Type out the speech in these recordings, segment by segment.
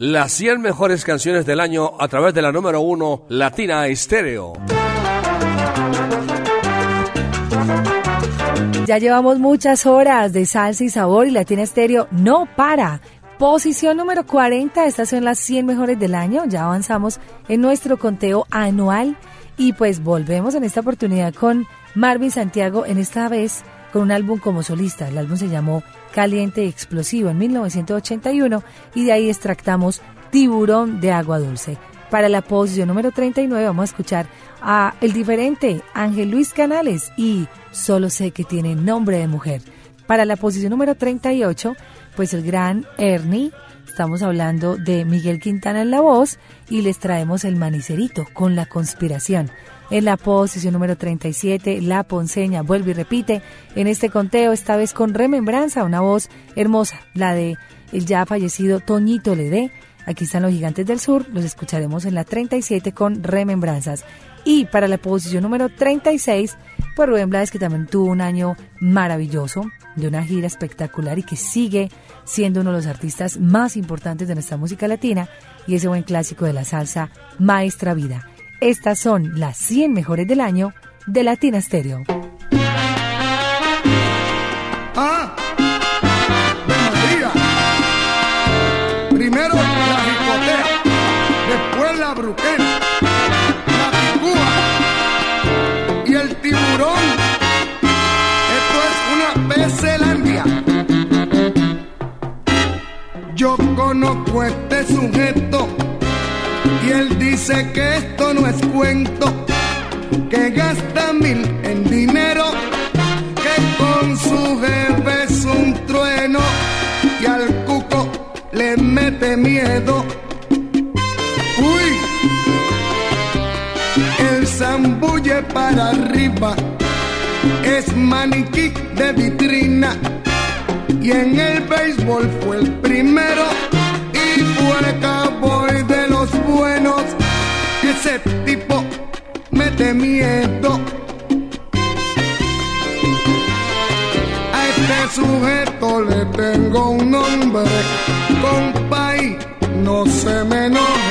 Las 100 mejores canciones del año a través de la número 1 Latina Estéreo. Ya llevamos muchas horas de salsa y sabor y Latina Estéreo no para. Posición número 40, estas son las 100 mejores del año, ya avanzamos en nuestro conteo anual y pues volvemos en esta oportunidad con Marvin Santiago, en esta vez con un álbum como solista. El álbum se llamó Caliente Explosivo en 1981 y de ahí extractamos Tiburón de Agua Dulce. Para la posición número 39 vamos a escuchar a el diferente Ángel Luis Canales y Solo sé que tiene nombre de mujer. Para la posición número 38, pues el gran Ernie, estamos hablando de Miguel Quintana en la voz y les traemos el manicerito con la conspiración. En la posición número 37, La Ponceña vuelve y repite en este conteo, esta vez con remembranza, una voz hermosa, la de el ya fallecido Toñito Ledé. Aquí están los gigantes del sur, los escucharemos en la 37 con remembranzas. Y para la posición número 36, pues Rubén Blades, que también tuvo un año maravilloso, de una gira espectacular y que sigue siendo uno de los artistas más importantes de nuestra música latina y ese buen clásico de la salsa, Maestra Vida. Estas son las 100 mejores del año de Latina Stereo. Ah, Primero la jicotea, después la bruquena, la picúa y el tiburón. Esto es una pecelandia. Yo conozco este sujeto y él dice que esto no es cuento, que gasta mil en dinero, que con su jefe es un trueno y al cuco le mete miedo. Uy, el zambulle para arriba es maniquí de vitrina y en el béisbol fue el primero y fue el Ese tipo mete miedo. A este sujeto le tengo un nombre, compay, no se me enoje.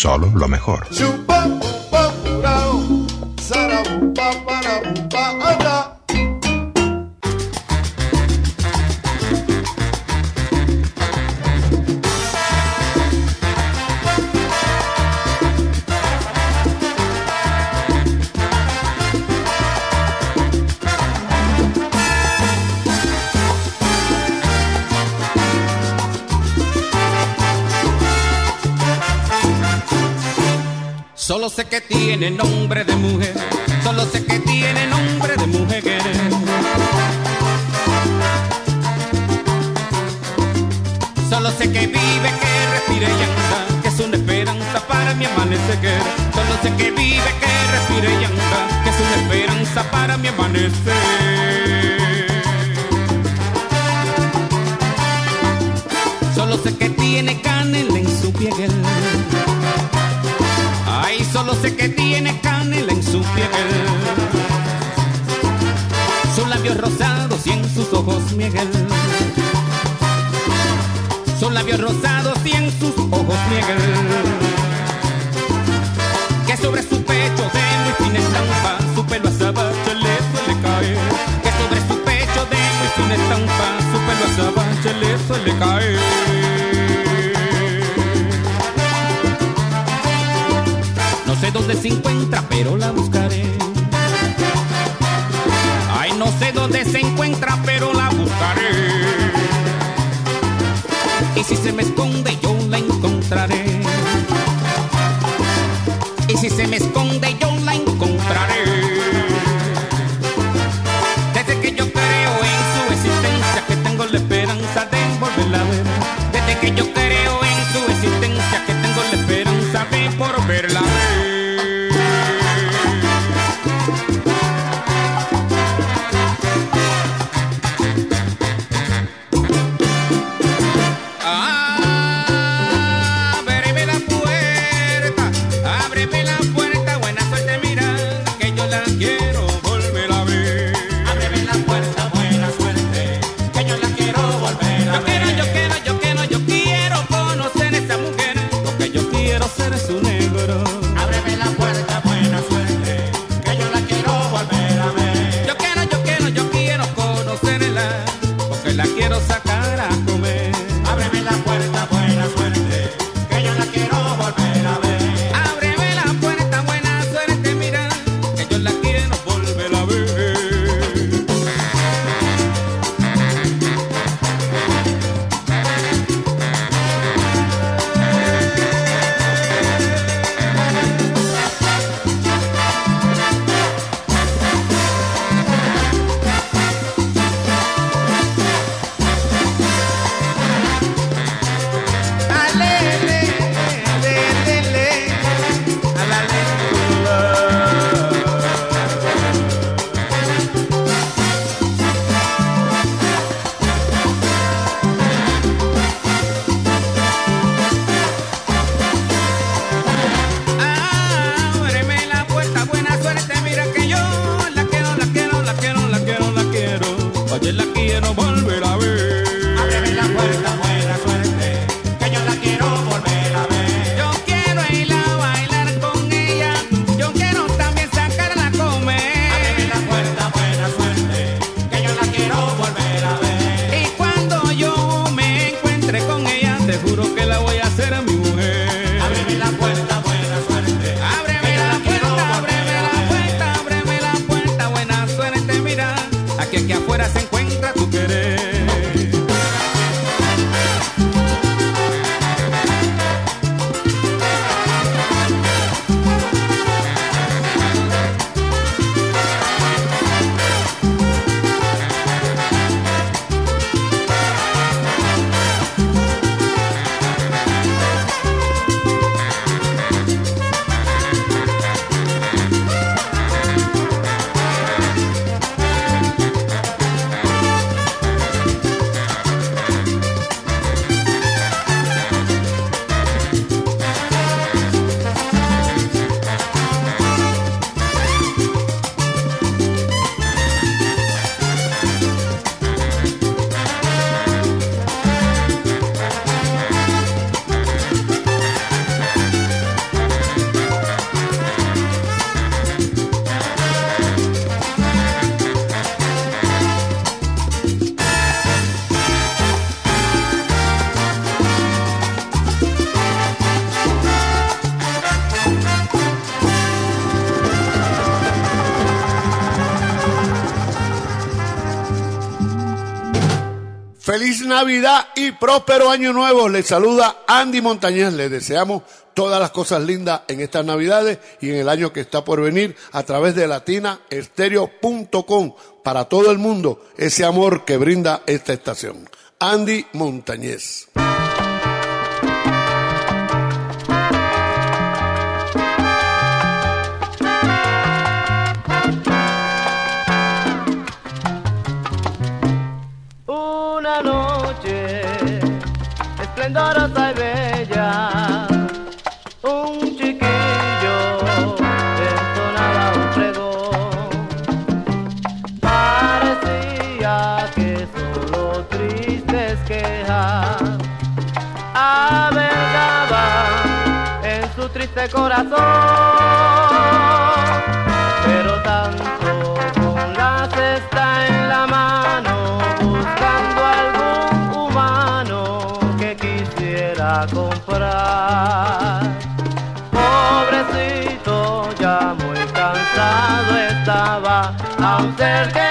Solo lo mejor. Navidad y próspero año nuevo. Les saluda Andy Montañez. Les deseamos todas las cosas lindas en estas Navidades y en el año que está por venir a través de latinaestereo.com para todo el mundo ese amor que brinda esta estación. Andy Montañez. del que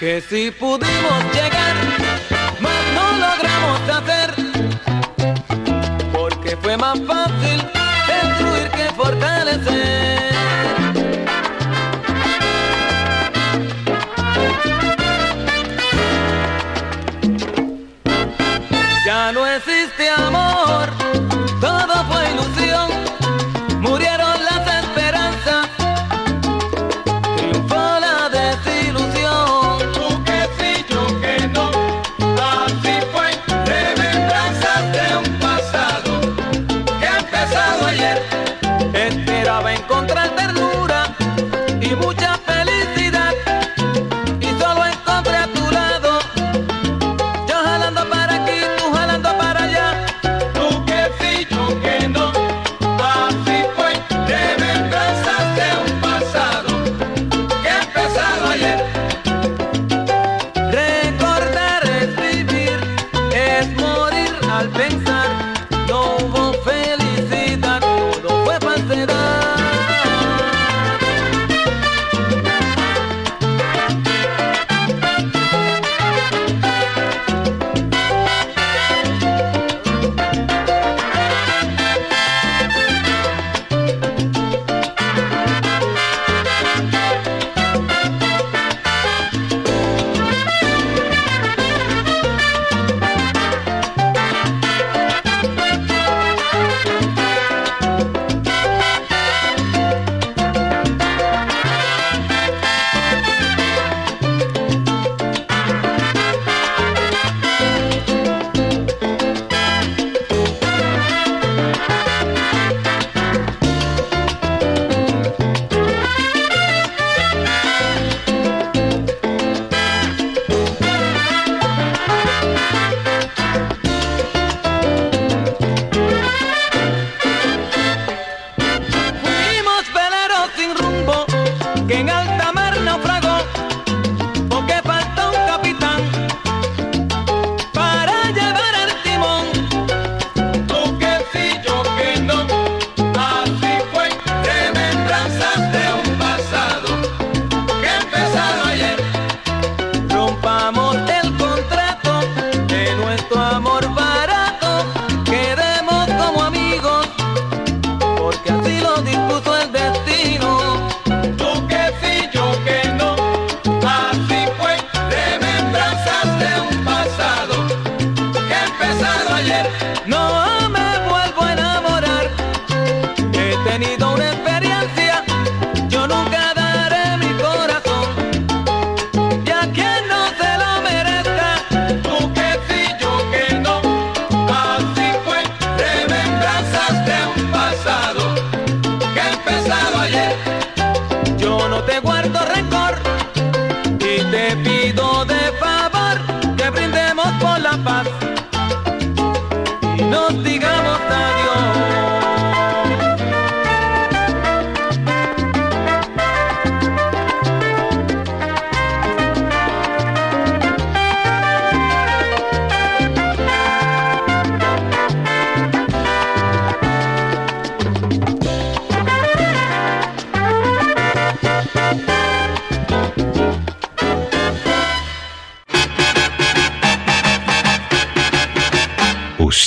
Que si pudimos llegar, más no logramos hacer, porque fue más fácil.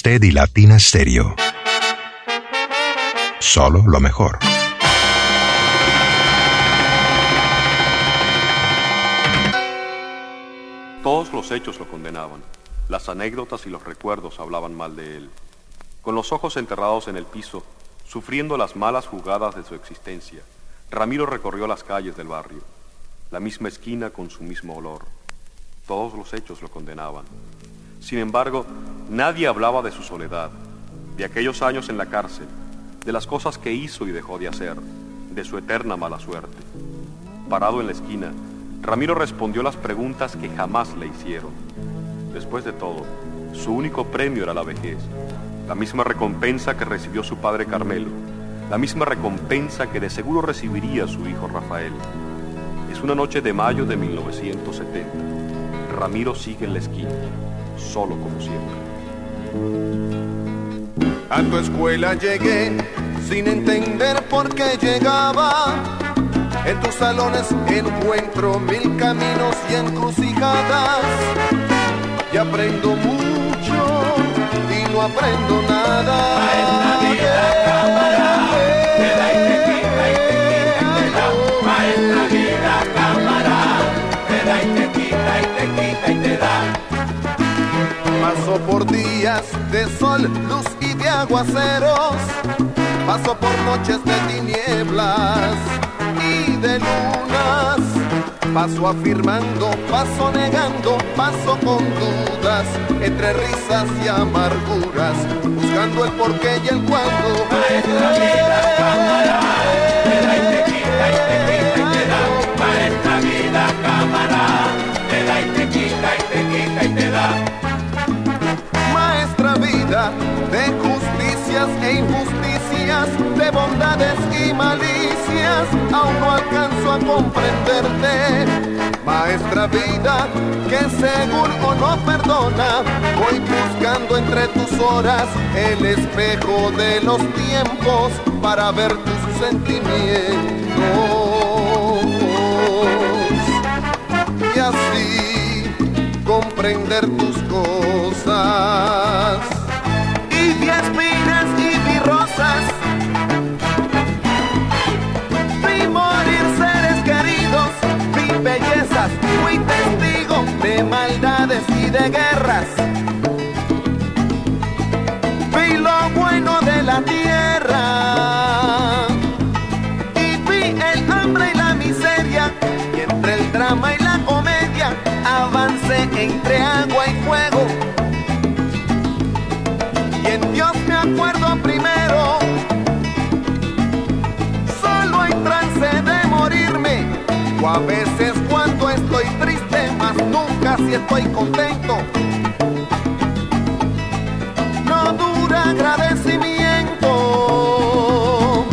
Usted y Latina Stereo. Solo lo mejor. Todos los hechos lo condenaban. Las anécdotas y los recuerdos hablaban mal de él. Con los ojos enterrados en el piso, sufriendo las malas jugadas de su existencia, Ramiro recorrió las calles del barrio, la misma esquina con su mismo olor. Todos los hechos lo condenaban. Sin embargo, nadie hablaba de su soledad, de aquellos años en la cárcel, de las cosas que hizo y dejó de hacer, de su eterna mala suerte. Parado en la esquina, Ramiro respondió las preguntas que jamás le hicieron. Después de todo, su único premio era la vejez, la misma recompensa que recibió su padre Carmelo, la misma recompensa que de seguro recibiría su hijo Rafael. Es una noche de mayo de 1970. Ramiro sigue en la esquina, solo como siempre. A tu escuela llegué sin entender por qué llegaba. En tus salones encuentro mil caminos y encrucijadas. Y aprendo mucho y no aprendo nada. Paso por días de sol, luz y de aguaceros. Paso por noches de tinieblas y de lunas. Paso afirmando, paso negando, paso con dudas, entre risas y amarguras, buscando el porqué y el cuándo. Maestra cámara, te da y te quita y te quita de justicias e injusticias, de bondades y malicias, aún no alcanzo a comprenderte. Maestra vida, que seguro no perdona, voy buscando entre tus horas el espejo de los tiempos para ver tus sentimientos. Y así comprender tus cosas. Espinas y vi rosas. Vi morir seres queridos, vi bellezas, fui testigo de maldades y de guerras. A veces cuando estoy triste, más nunca si estoy contento. No dura agradecimiento.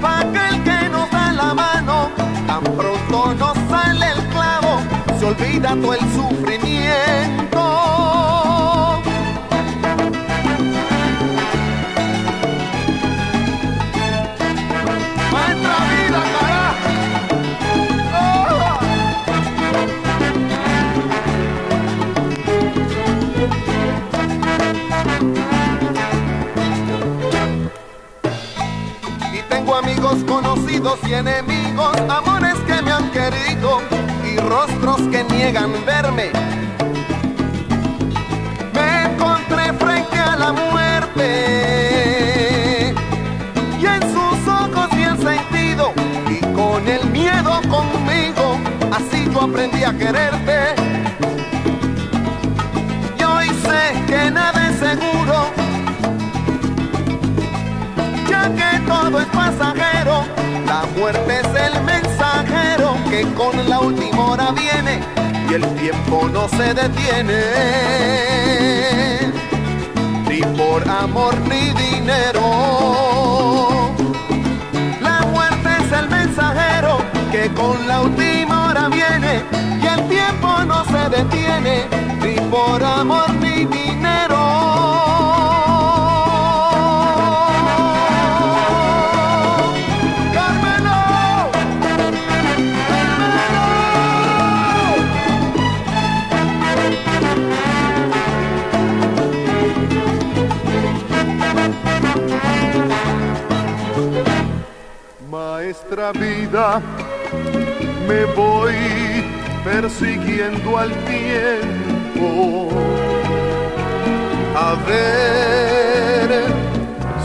Pa' aquel que nos da la mano, tan pronto nos sale el clavo, se olvida todo el sufrimiento. Y enemigos, amores que me han querido y rostros que niegan verme. Me encontré frente a la muerte y en sus ojos vi el sentido y con el miedo conmigo, así yo aprendí a quererte. Con la última hora viene y el tiempo no se detiene. Ni por amor ni dinero. La muerte es el mensajero que con la última hora viene y el tiempo no se detiene. Ni por amor ni dinero. Vida me voy persiguiendo al tiempo. A ver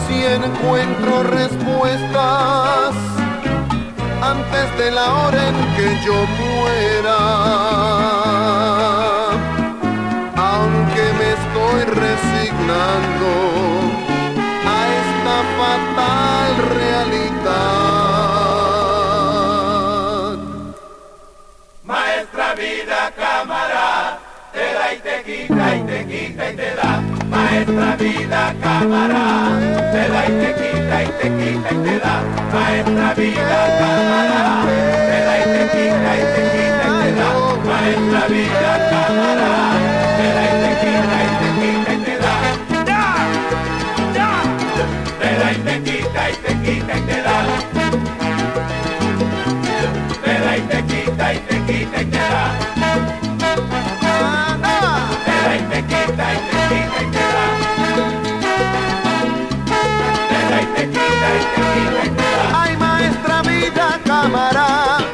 si encuentro respuestas antes de la hora en que yo muera. Aunque me estoy resignando te da. Maestra vida, cámara, te da y te quita y te quita y te da. Maestra vida, cámara, te da y te quita y te quita y te da. Maestra vida, cámara, te da y te quita y te quita y te da. Te da y te quita y te quita y te da. Te da y te quita y te quita y te da. Cámara.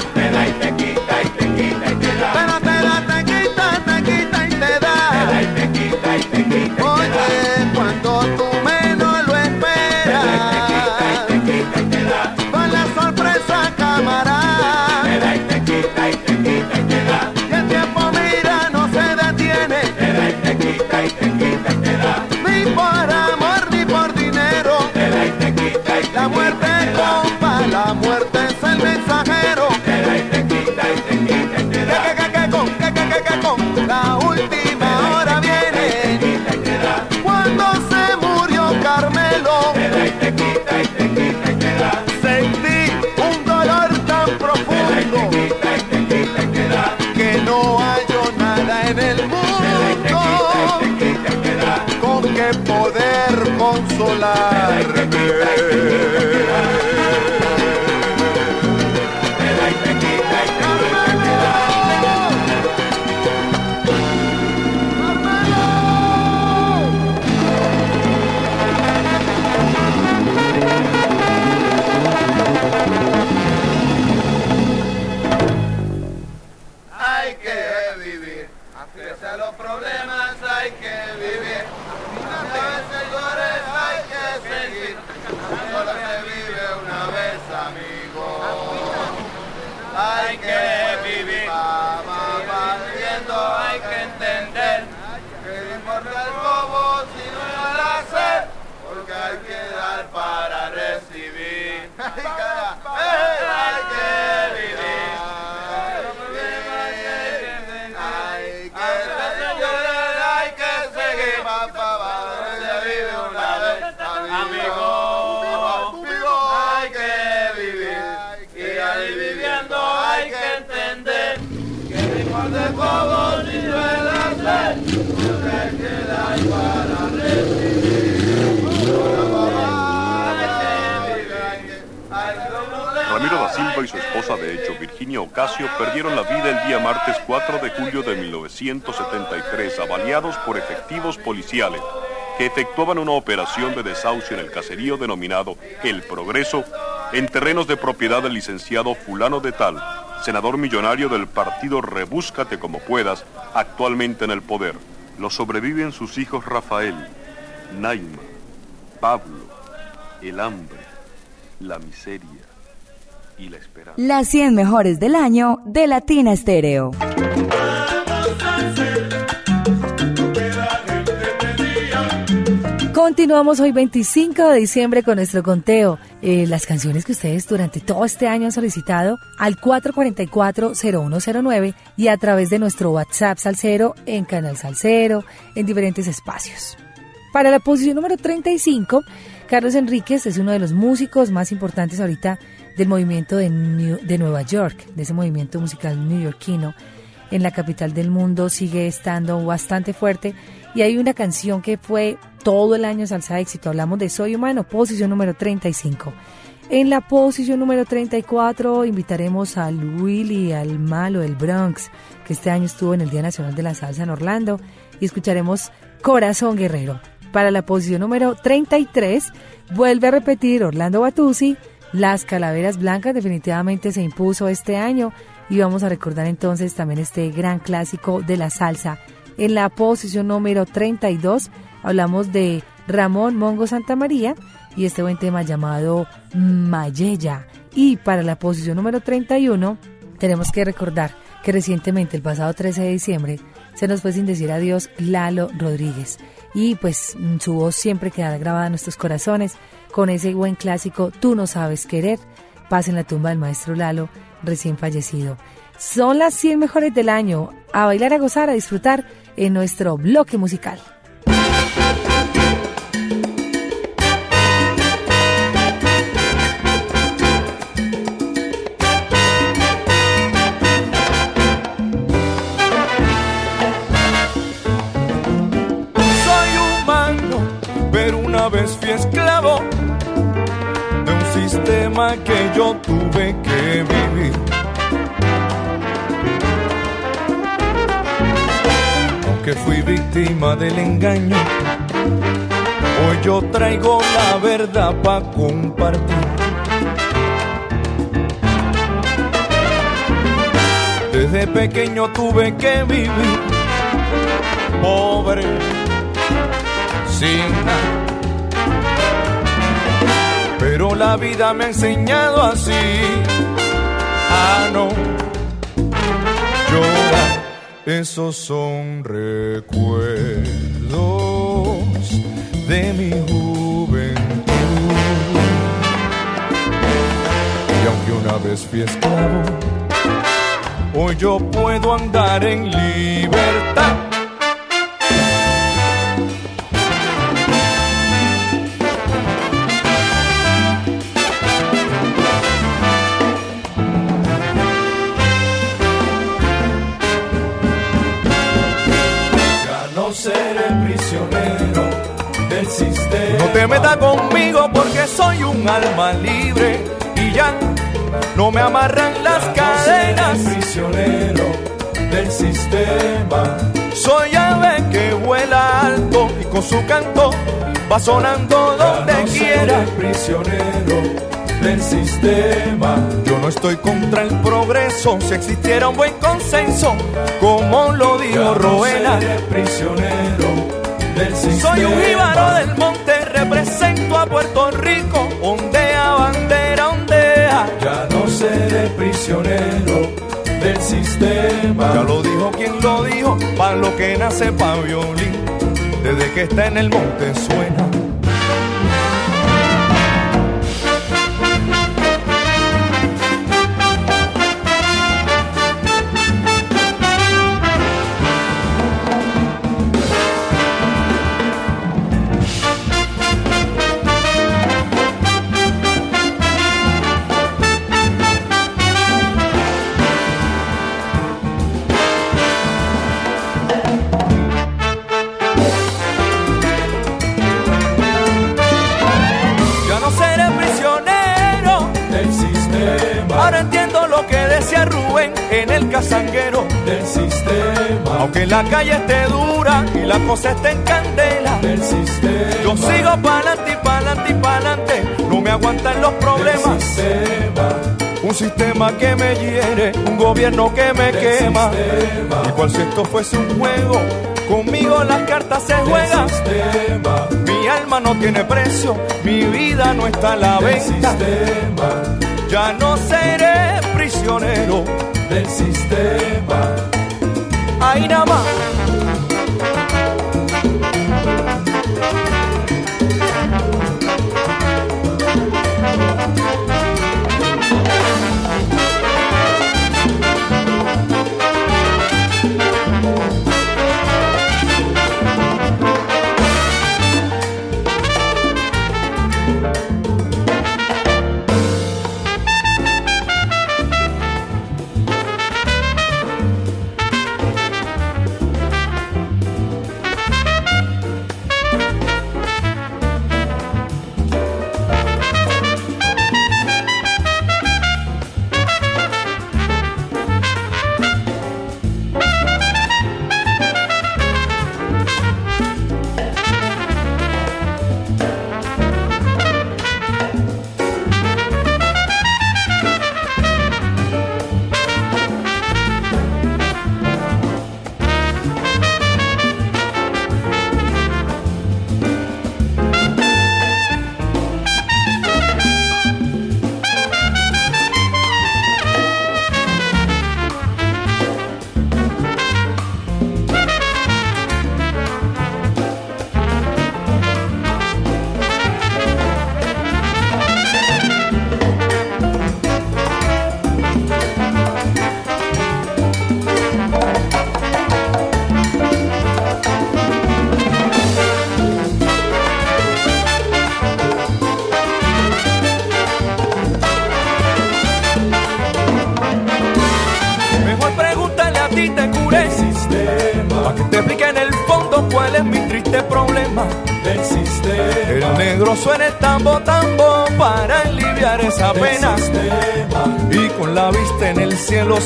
Baby. Y su esposa de hecho, Virginia Ocasio, perdieron la vida el día martes 4 de julio de 1973, avaliados por efectivos policiales que efectuaban una operación de desahucio en el caserío denominado El Progreso, en terrenos de propiedad del licenciado Fulano de Tal, senador millonario del partido Rebúscate como puedas, actualmente en el poder. Lo sobreviven sus hijos Rafael, Naima, Pablo, el hambre, la miseria y la esperanza. Las 100 mejores del año de Latina Estéreo. Continuamos hoy 25 de diciembre con nuestro conteo. Eh, las canciones que ustedes durante todo este año han solicitado al 444-0109 y a través de nuestro WhatsApp Salcero en Canal Salcero, en diferentes espacios. Para la posición número 35, Carlos Enríquez es uno de los músicos más importantes ahorita del movimiento de, de Nueva York, de ese movimiento musical neoyorquino. En la capital del mundo sigue estando bastante fuerte y hay una canción que fue todo el año salsa de éxito. Hablamos de Soy Humano, posición número 35. En la posición número 34 invitaremos a Willy, al malo del Bronx, que este año estuvo en el Día Nacional de la Salsa en Orlando, y escucharemos Corazón Guerrero. Para la posición número 33 vuelve a repetir Orlando Batusi Las Calaveras Blancas definitivamente se impuso este año y vamos a recordar entonces también este gran clásico de la salsa. En la posición número 32 hablamos de Ramón Mongo Santa María y este buen tema llamado Mayella. Y para la posición número 31 tenemos que recordar que recientemente, el pasado 13 de diciembre, se nos fue sin decir adiós Lalo Rodríguez. Y pues su voz siempre quedará grabada en nuestros corazones con ese buen clásico Tú no sabes querer. Paz en la tumba del maestro Lalo, recién fallecido. Son las 100 mejores del año. A bailar, a gozar, a disfrutar en nuestro bloque musical. Que yo tuve que vivir. Aunque fui víctima del engaño, hoy yo traigo la verdad para compartir. Desde pequeño tuve que vivir pobre, sin nada pero la vida me ha enseñado así a no llorar. Esos son recuerdos de mi juventud. Y aunque una vez fui esclavo, hoy yo puedo andar en libertad meta conmigo porque soy un alma libre y ya no me amarran las cadenas. Soy prisionero del sistema. Soy ave que vuela alto y con su canto va sonando donde no quiera. prisionero del sistema. Yo no estoy contra el progreso, si existiera un buen consenso, como lo dijo Roena. prisionero del sistema. Soy un jíbaro del monte represento a Puerto Rico, ondea, bandera, ondea. Ya no seré prisionero del sistema. Ya lo dijo quien lo dijo, para lo que nace pa' violín, desde que está en el monte suena del sistema. Aunque la calle esté dura y la cosa esté en candela del sistema. Yo sigo pa'lante y pa'lante y pa'lante, no me aguantan los problemas. Sistema. Un sistema que me hiere, un gobierno que me quema. Sistema. Igual si esto fuese un juego, conmigo las cartas se juegan. Mi alma no tiene precio, mi vida no está a la venta. Ya no seré prisionero del sistema. Ahí nada más.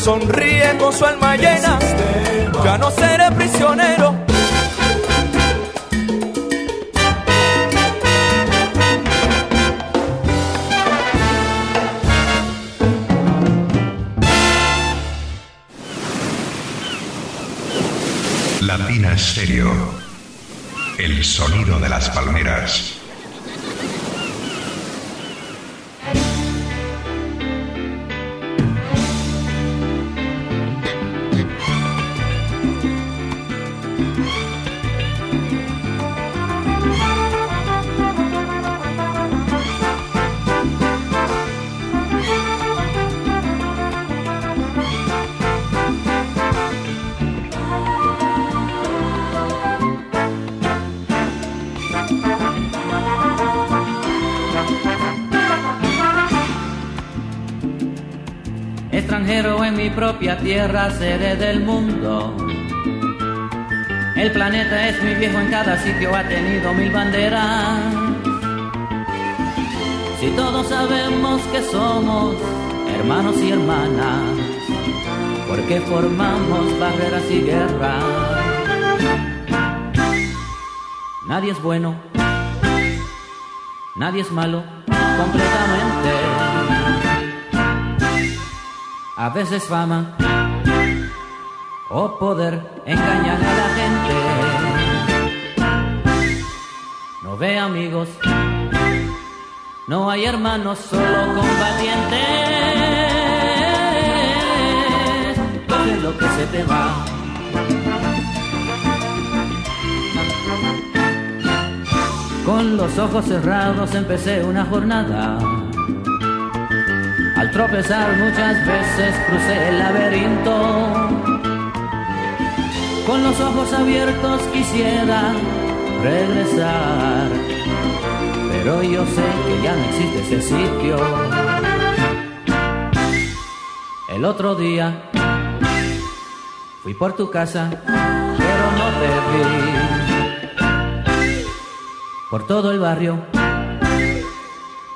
Sonríe con su alma tierra, sede del mundo. El planeta es muy viejo, en cada sitio ha tenido mil banderas. Si todos sabemos que somos hermanos y hermanas, ¿por qué formamos barreras y guerras? Nadie es bueno, nadie es malo, completamente. A veces fama o poder engañan a la gente. No ve amigos, no hay hermanos, solo combatientes. Coge lo que se te va. Con los ojos cerrados empecé una jornada. Al tropezar muchas veces crucé el laberinto. Con los ojos abiertos quisiera regresar, pero yo sé que ya no existe ese sitio. El otro día fui por tu casa, pero no te vi. Por todo el barrio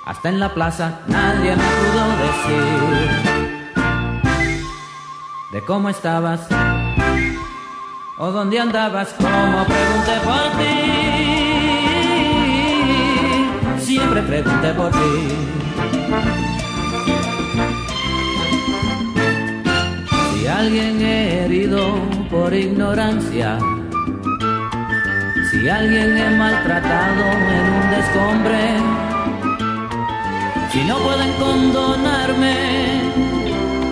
hasta en la plaza nadie me pudo decir de cómo estabas o dónde andabas, como pregunté por ti. Siempre pregunté por ti. Si alguien herido por ignorancia, si alguien es maltratado en un descombre, si no pueden condonarme,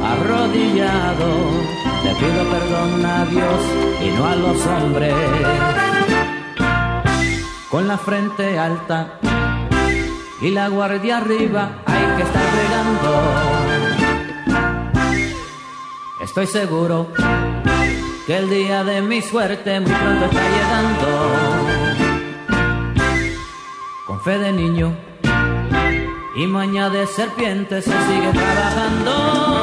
arrodillado, pido perdón a Dios y no a los hombres. Con la frente alta y la guardia arriba hay que estar bregando. Estoy seguro que el día de mi suerte muy pronto está llegando. Con fe de niño y maña de serpiente se sigue trabajando.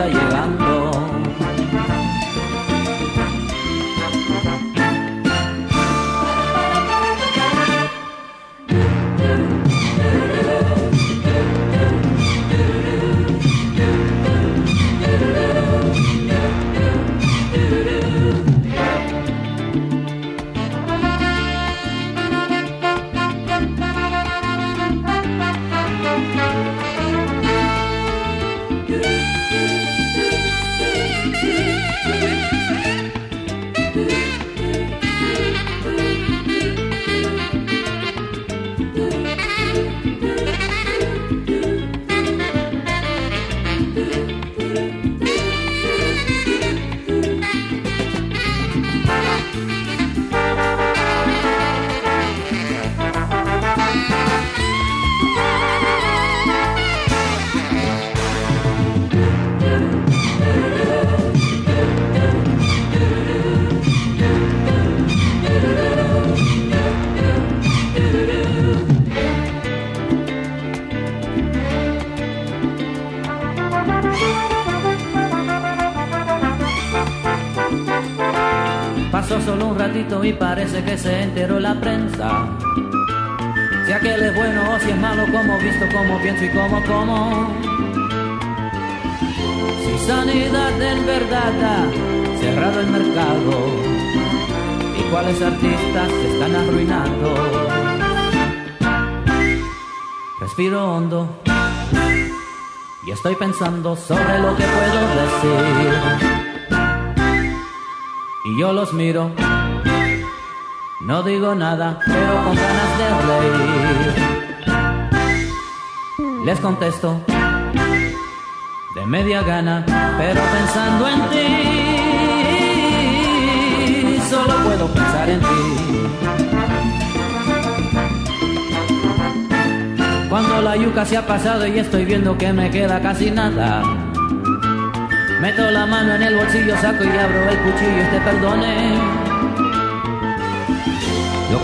Está llegando. Parece que se enteró la prensa. Si aquel es bueno o si es malo, como visto, como pienso y como como. Si sanidad en verdad ha cerrado el mercado y cuáles artistas se están arruinando. Respiro hondo y estoy pensando sobre lo que puedo decir. Y yo los miro, no digo nada, pero con ganas de reír. Les contesto, de media gana, pero pensando en ti, solo puedo pensar en ti. Cuando la yuca se ha pasado y estoy viendo que me queda casi nada. Meto la mano en el bolsillo, saco y abro el cuchillo, este perdone.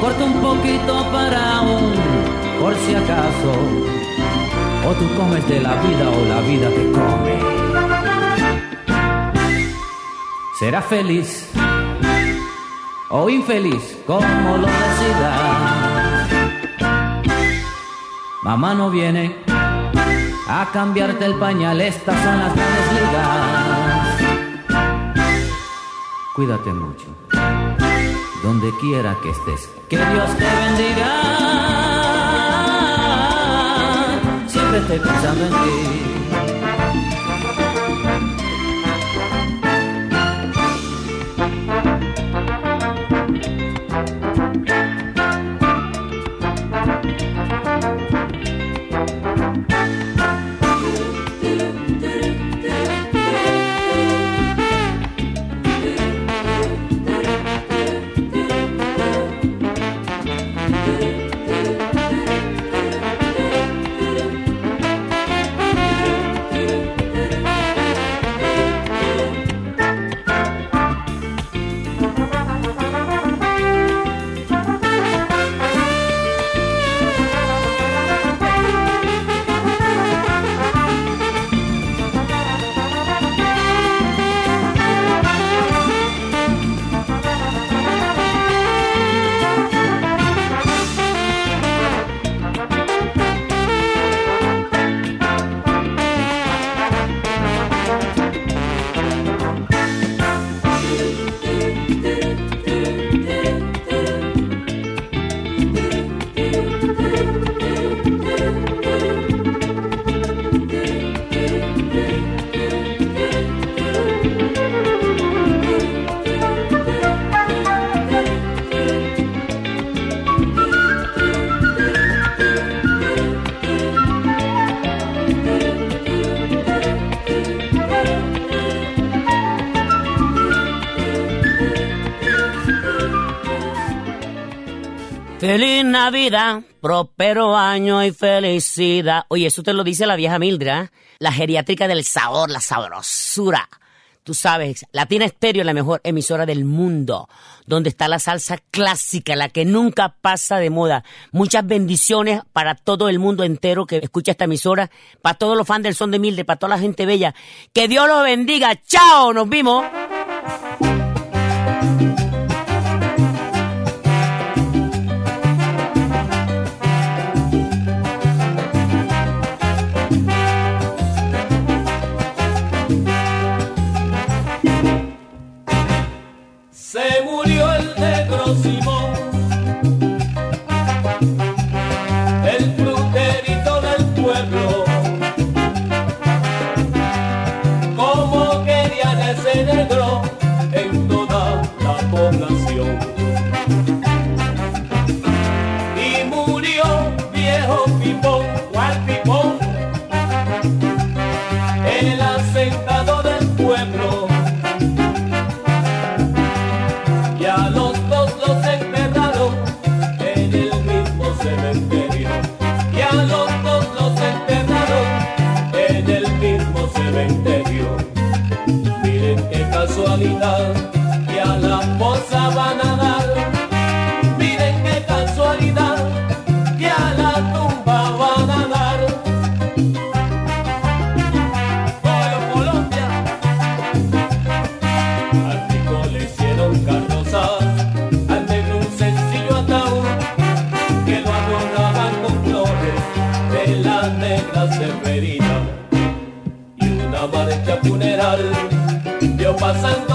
Lo corto un poquito para un, por si acaso. O tú comes de la vida o la vida te come. Será feliz o infeliz, como lo decidas. Mamá no viene a cambiarte el pañal, estas son las grandes ligas. Cuídate mucho, donde quiera que estés, que Dios te bendiga. Siempre estoy pensando en ti. Feliz Navidad, próspero año y felicidad. Oye, eso te lo dice la vieja Mildra, la geriátrica del sabor, la sabrosura. Tú sabes, Latina Estéreo es la mejor emisora del mundo, donde está la salsa clásica, la que nunca pasa de moda. Muchas bendiciones para todo el mundo entero que escucha esta emisora, para todos los fans del son de Mildred, para toda la gente bella. Que Dios los bendiga. Chao, nos vimos. Pasando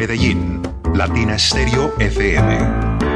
Medellín, Latina Stereo FM.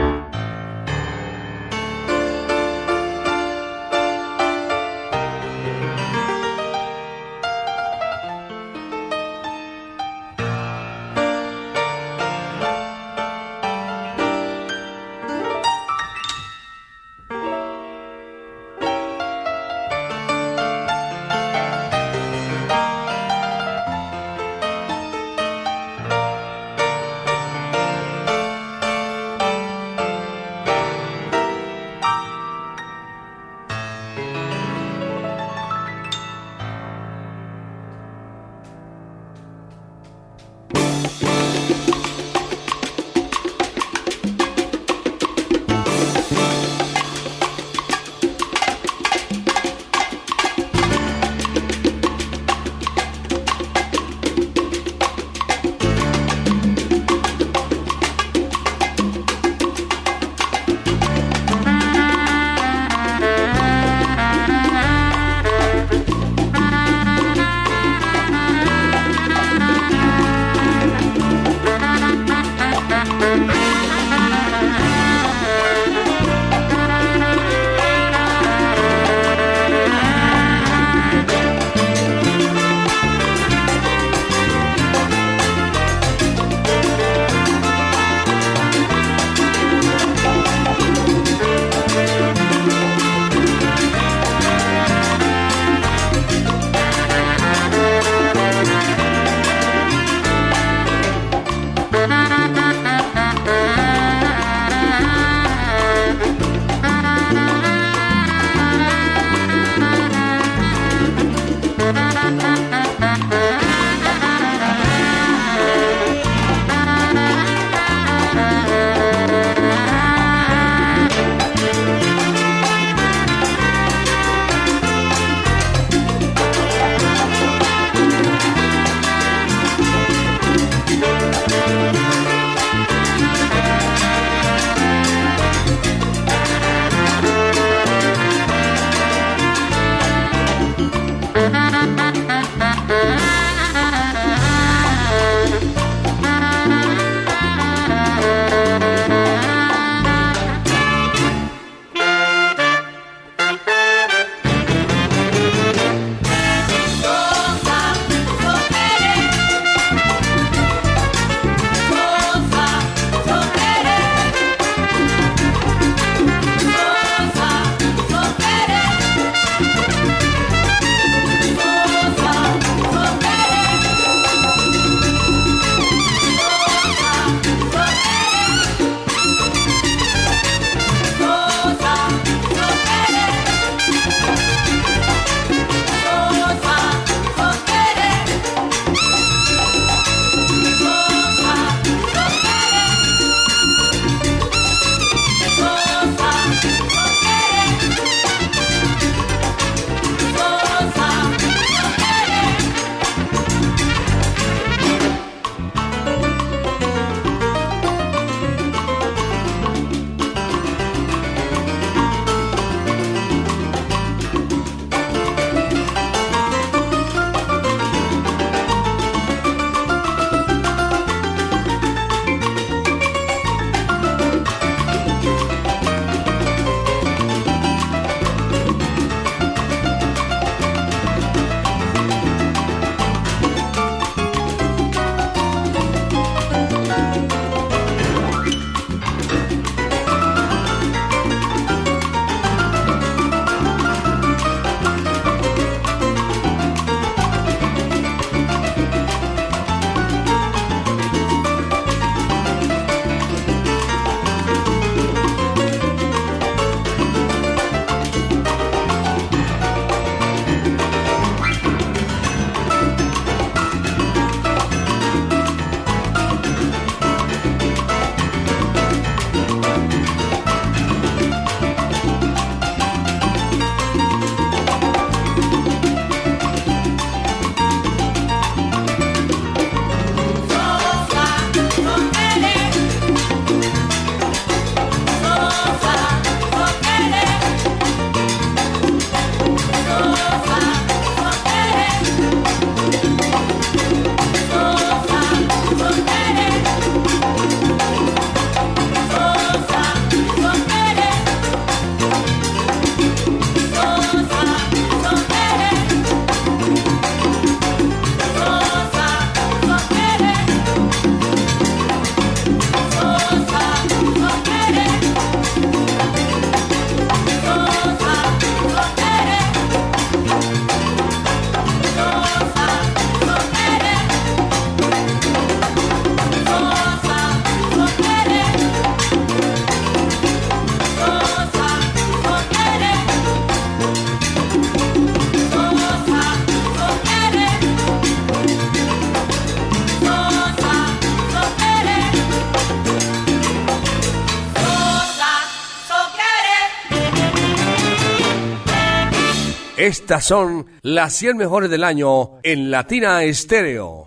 Estas son las 100 mejores del año en Latina Estéreo.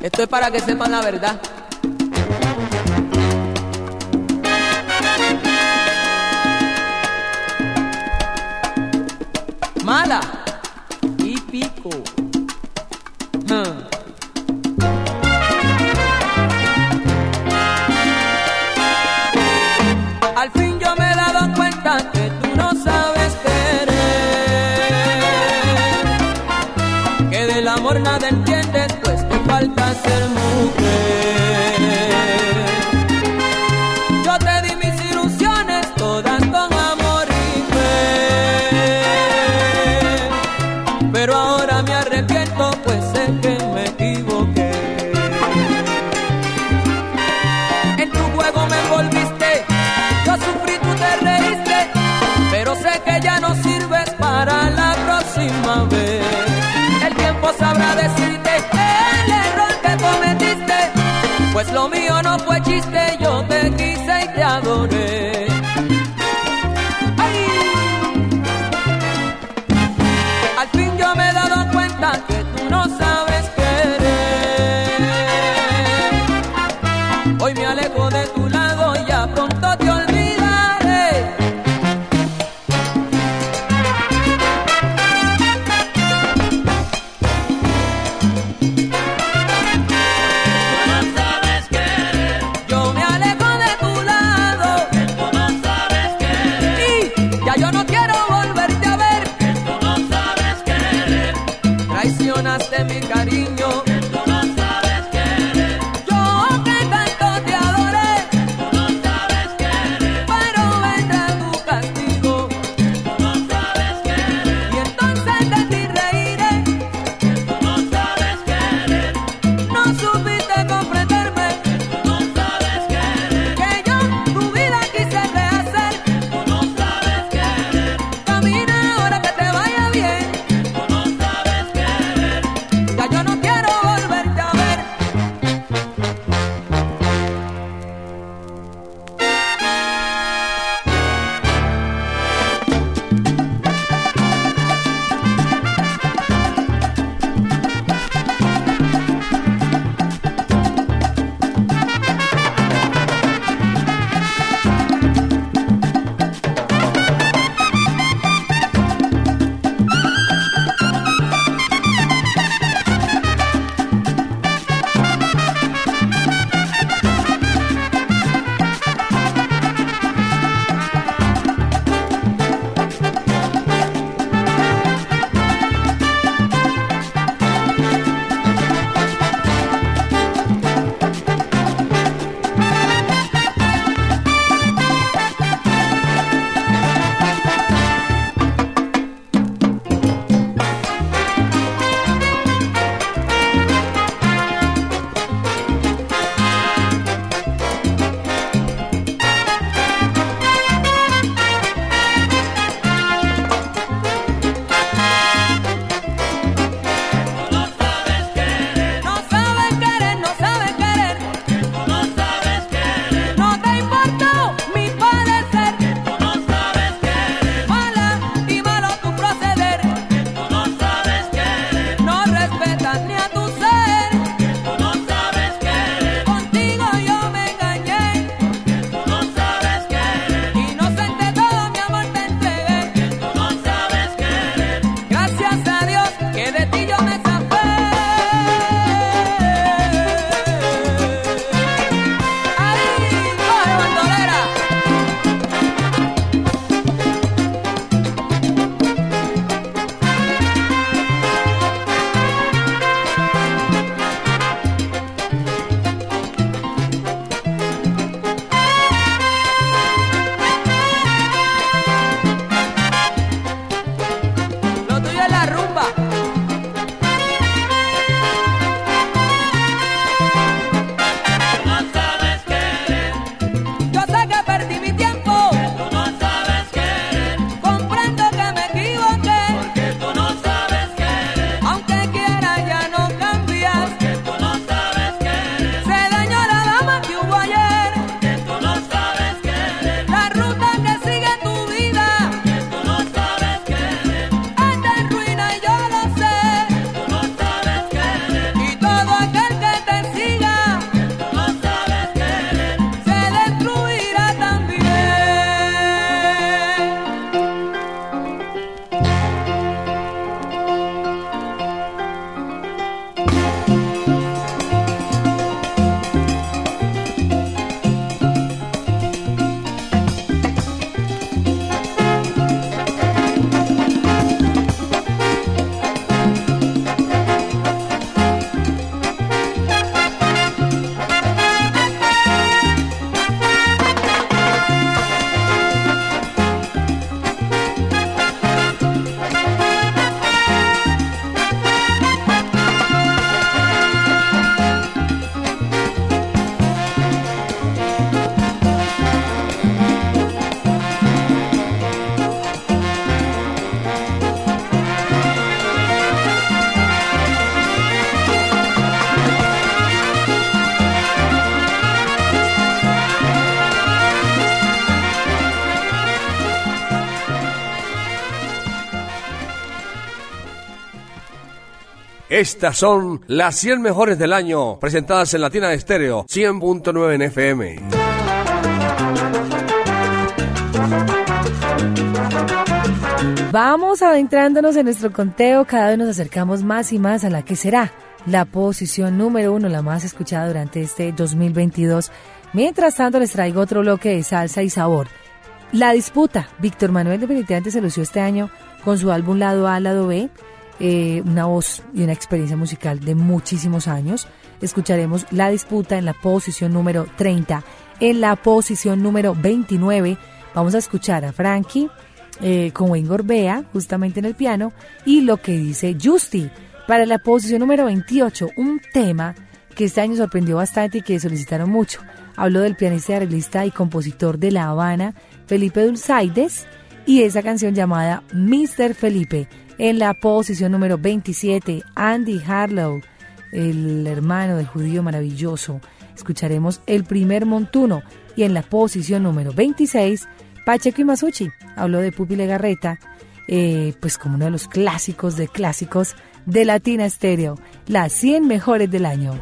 Esto es para que sepan la verdad. Estas son las 100 mejores del año, presentadas en Latina Estéreo 100.9 en FM. Vamos adentrándonos en nuestro conteo, cada vez nos acercamos más y más a la que será la posición número uno, la más escuchada durante este 2022. Mientras tanto, les traigo otro bloque de salsa y sabor. La disputa. Víctor Manuel definitivamente se lució este año con su álbum Lado A, Lado B, eh, una voz y una experiencia musical de muchísimos años. Escucharemos La disputa en la posición número 30. En la posición número 29 vamos a escuchar a Frankie eh, con Wayne Gorbea, justamente en el piano, y lo que dice Justy. Para la posición número 28, un tema que este año sorprendió bastante y que solicitaron mucho. Hablo del pianista, arreglista y compositor de La Habana, Felipe Dulzaides, y esa canción llamada Mr. Felipe. En la posición número 27, Andy Harlow, el hermano del judío maravilloso. Escucharemos El primer montuno. Y en la posición número 26, Pacheco y Masucci. Habló de Pupi Legarreta, eh, pues como uno de los clásicos de clásicos de Latina Stereo. Las 100 mejores del año.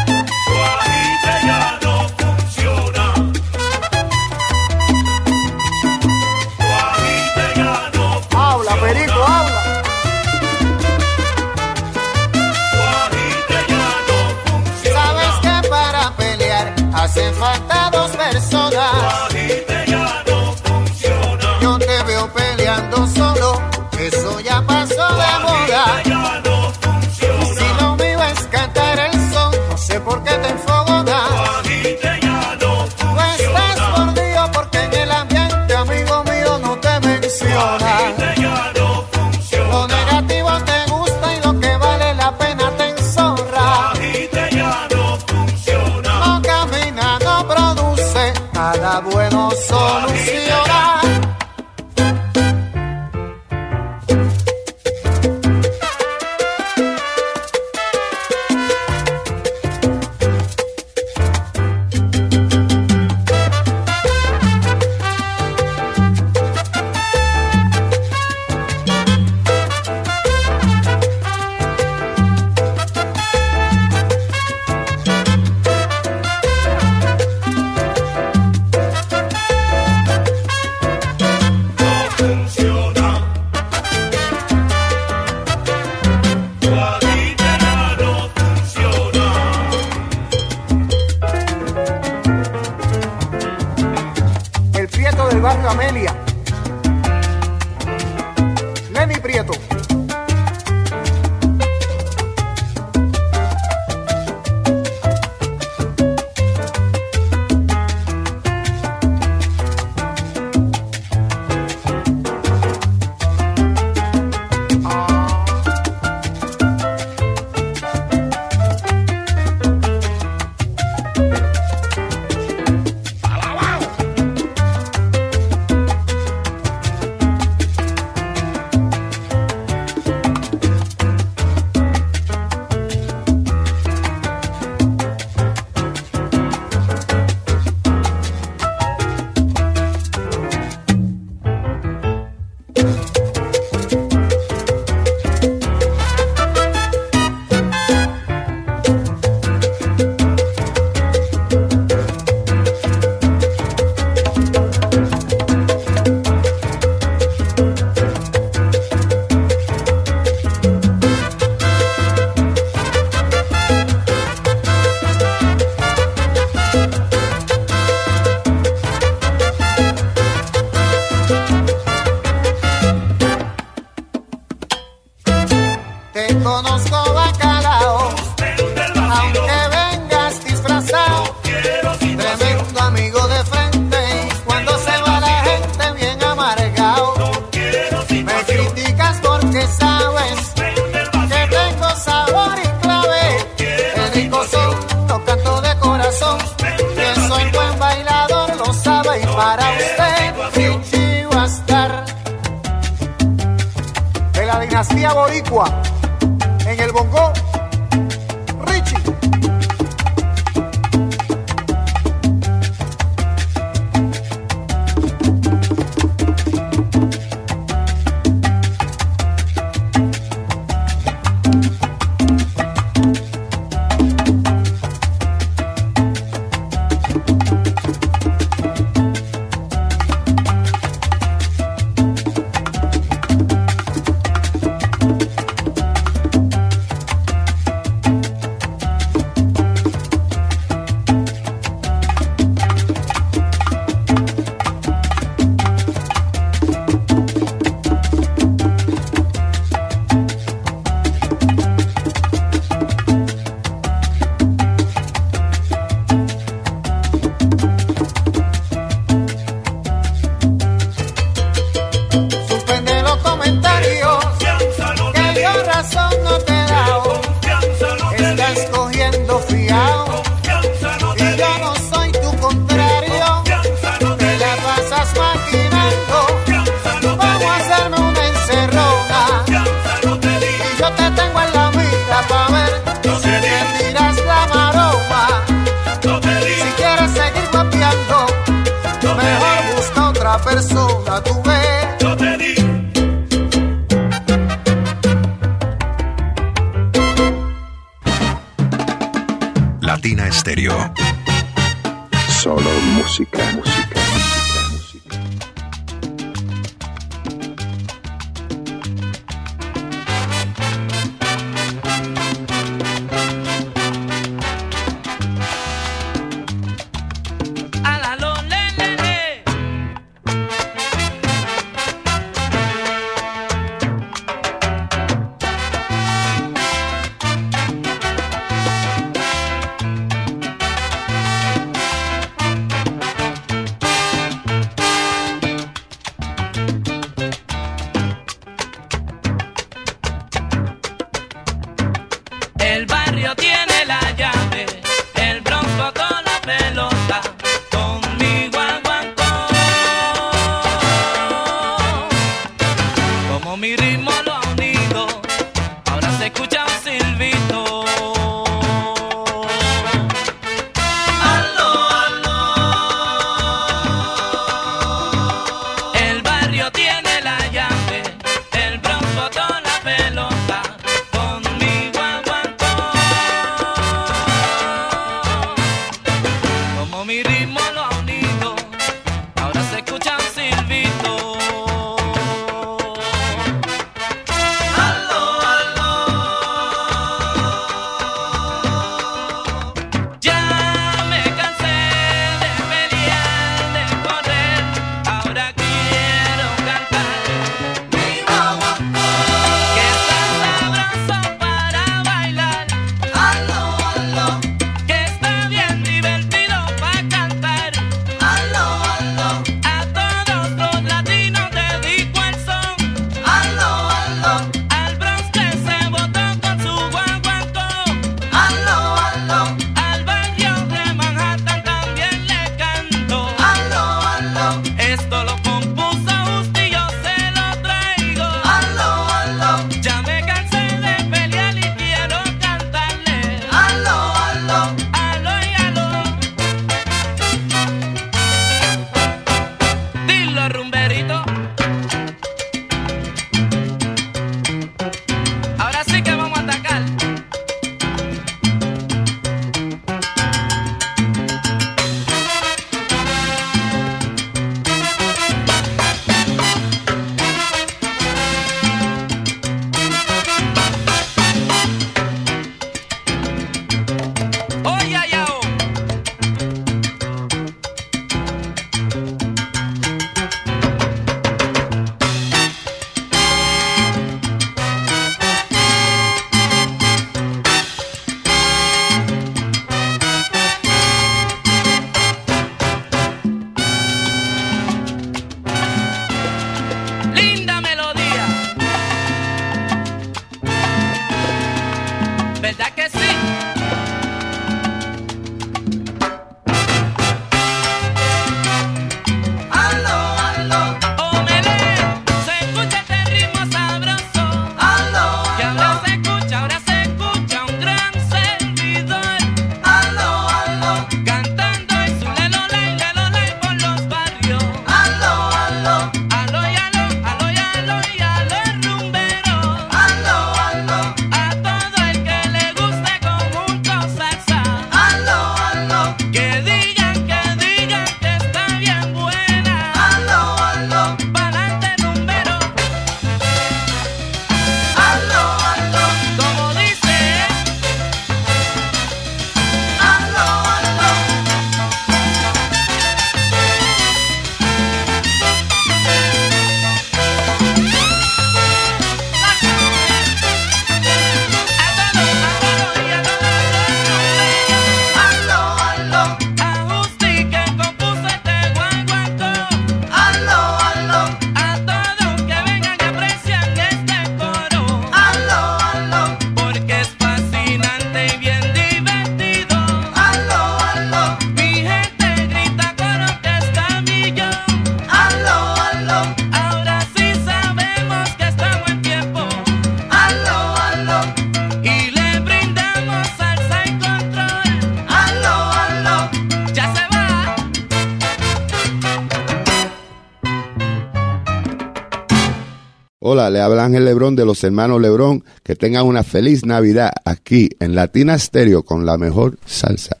Ángel Lebrón de los hermanos Lebrón. Que tengan una feliz Navidad aquí en Latina Stereo con la mejor salsa.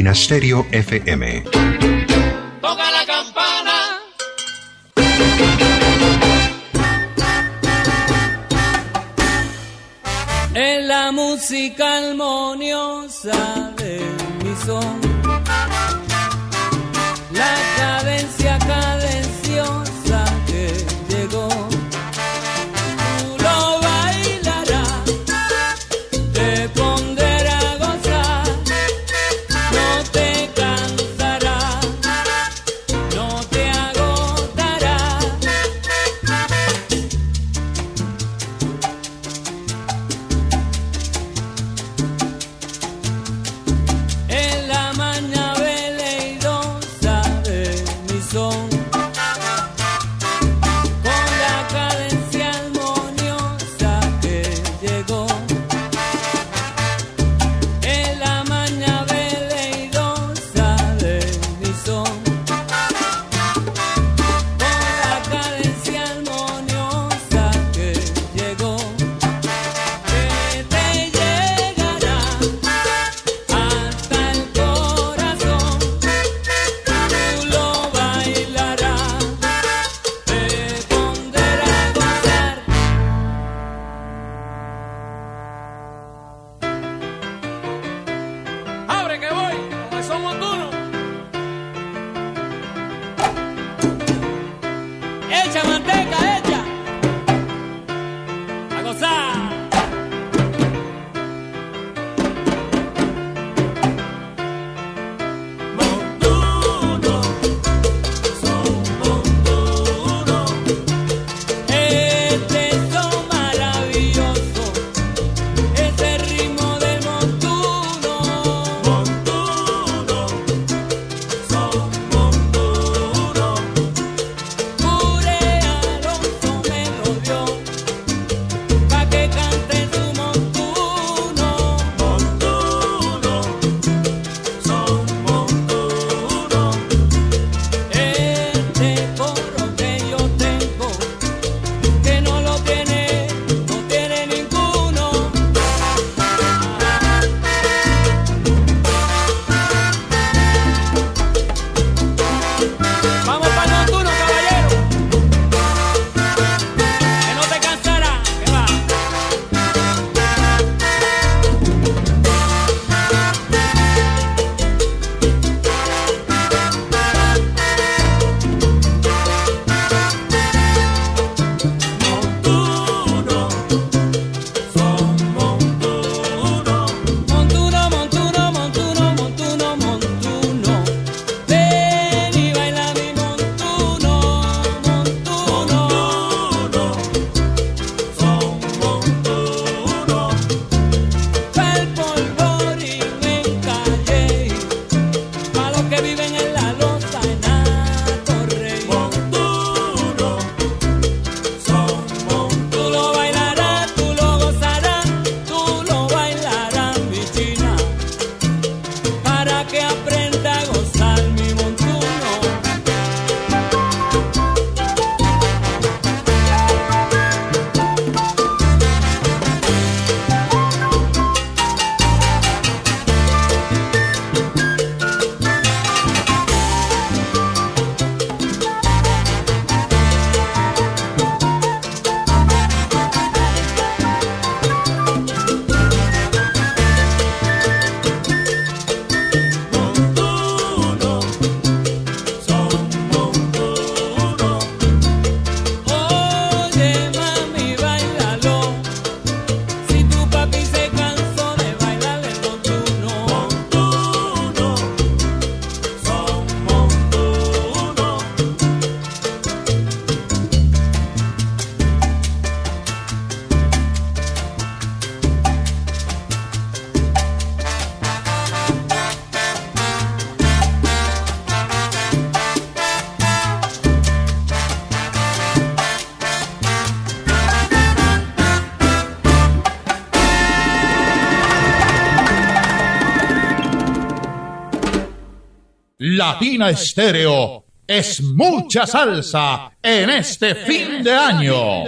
Latina Stereo FM. Latina Estéreo es mucha salsa en este fin de año.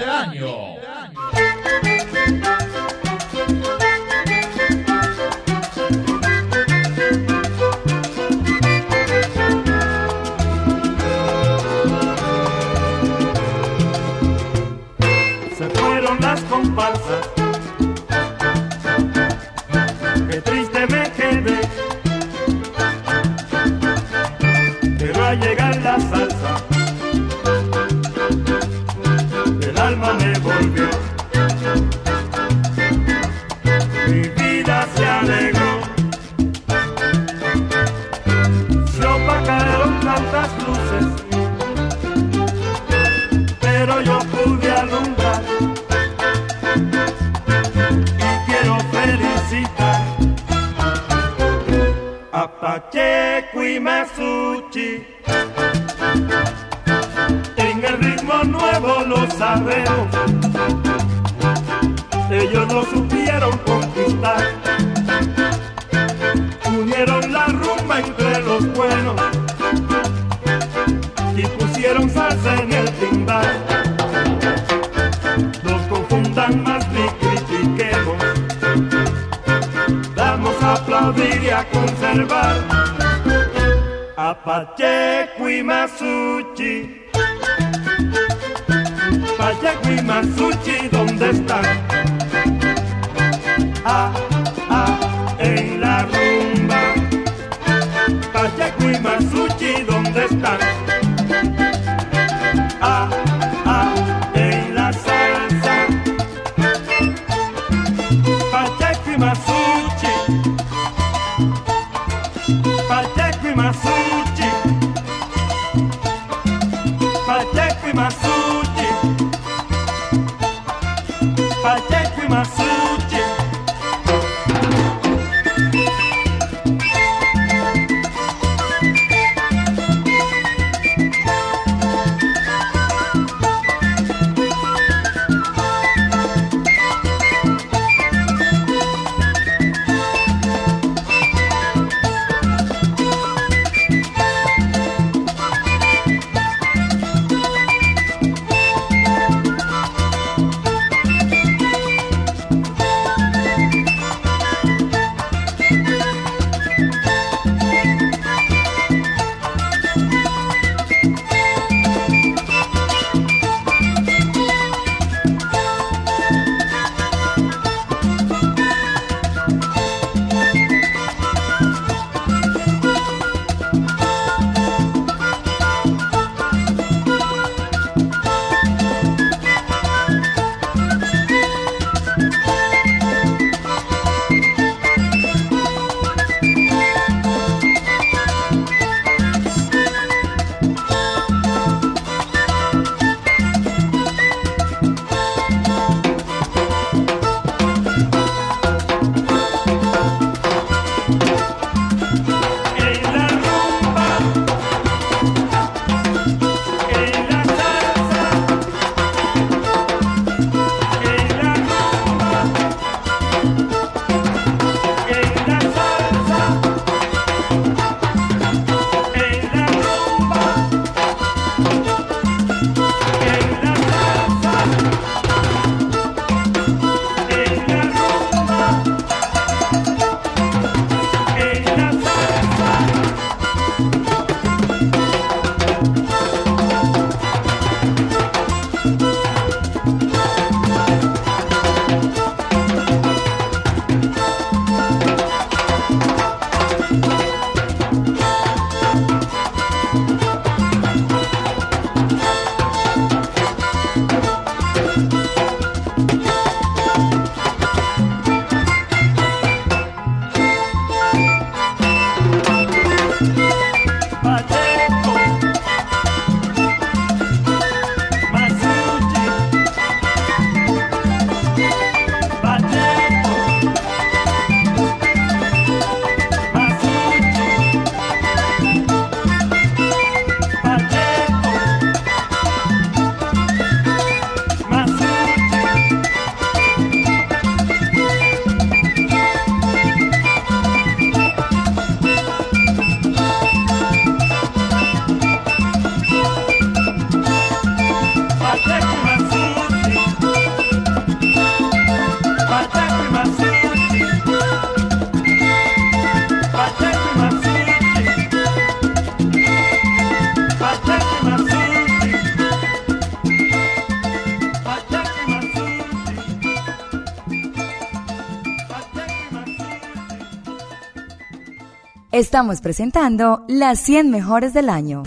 Estamos presentando las 100 mejores del año.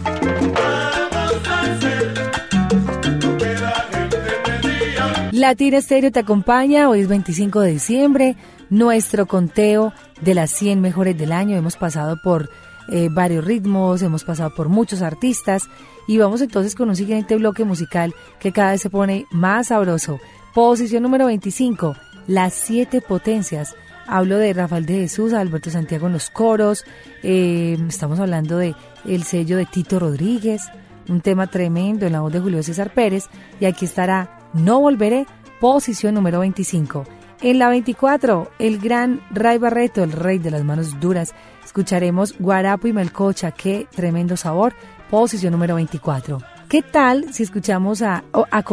Latina Estéreo te acompaña, hoy es 25 de diciembre, nuestro conteo de las 100 mejores del año. Hemos pasado por eh, varios ritmos, hemos pasado por muchos artistas y vamos entonces con un siguiente bloque musical que cada vez se pone más sabroso. Posición número 25, Las Siete Potencias. Hablo de Rafael de Jesús, Alberto Santiago en los coros, eh, estamos hablando de el sello de Tito Rodríguez, un tema tremendo en la voz de Julio César Pérez y aquí estará No Volveré, posición número 25. En la 24, el gran Ray Barreto, el rey de las manos duras, escucharemos Guarapo y Melcocha, qué tremendo sabor, posición número 24. ¿Qué tal si escuchamos a, a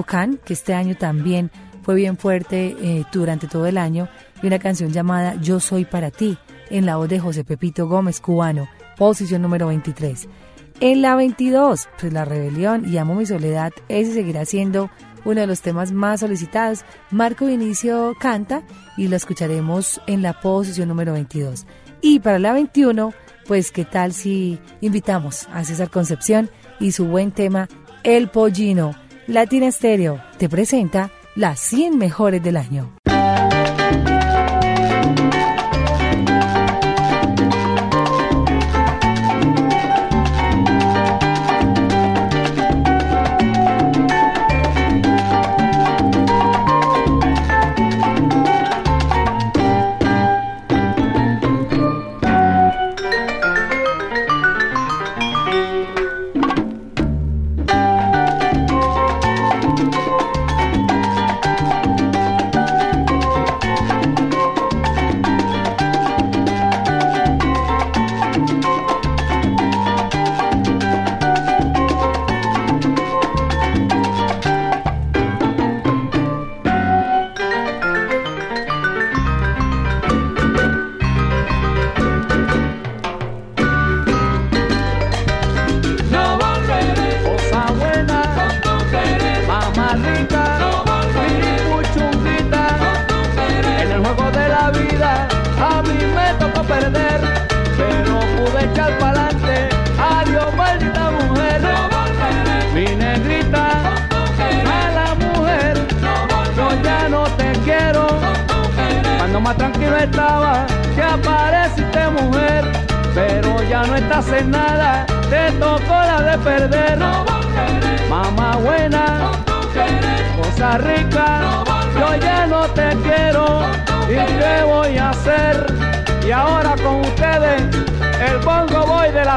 que este año también fue bien fuerte eh, durante todo el año, y una canción llamada Yo Soy para ti, en la voz de José Pepito Gómez, cubano, posición número 23. En la 22, pues La Rebelión y Amo mi Soledad, ese seguirá siendo uno de los temas más solicitados. Marco Vinicio canta y lo escucharemos en la posición número 22. Y para la 21, pues qué tal si invitamos a César Concepción y su buen tema El Pollino. Latina Estéreo te presenta las 100 mejores del año.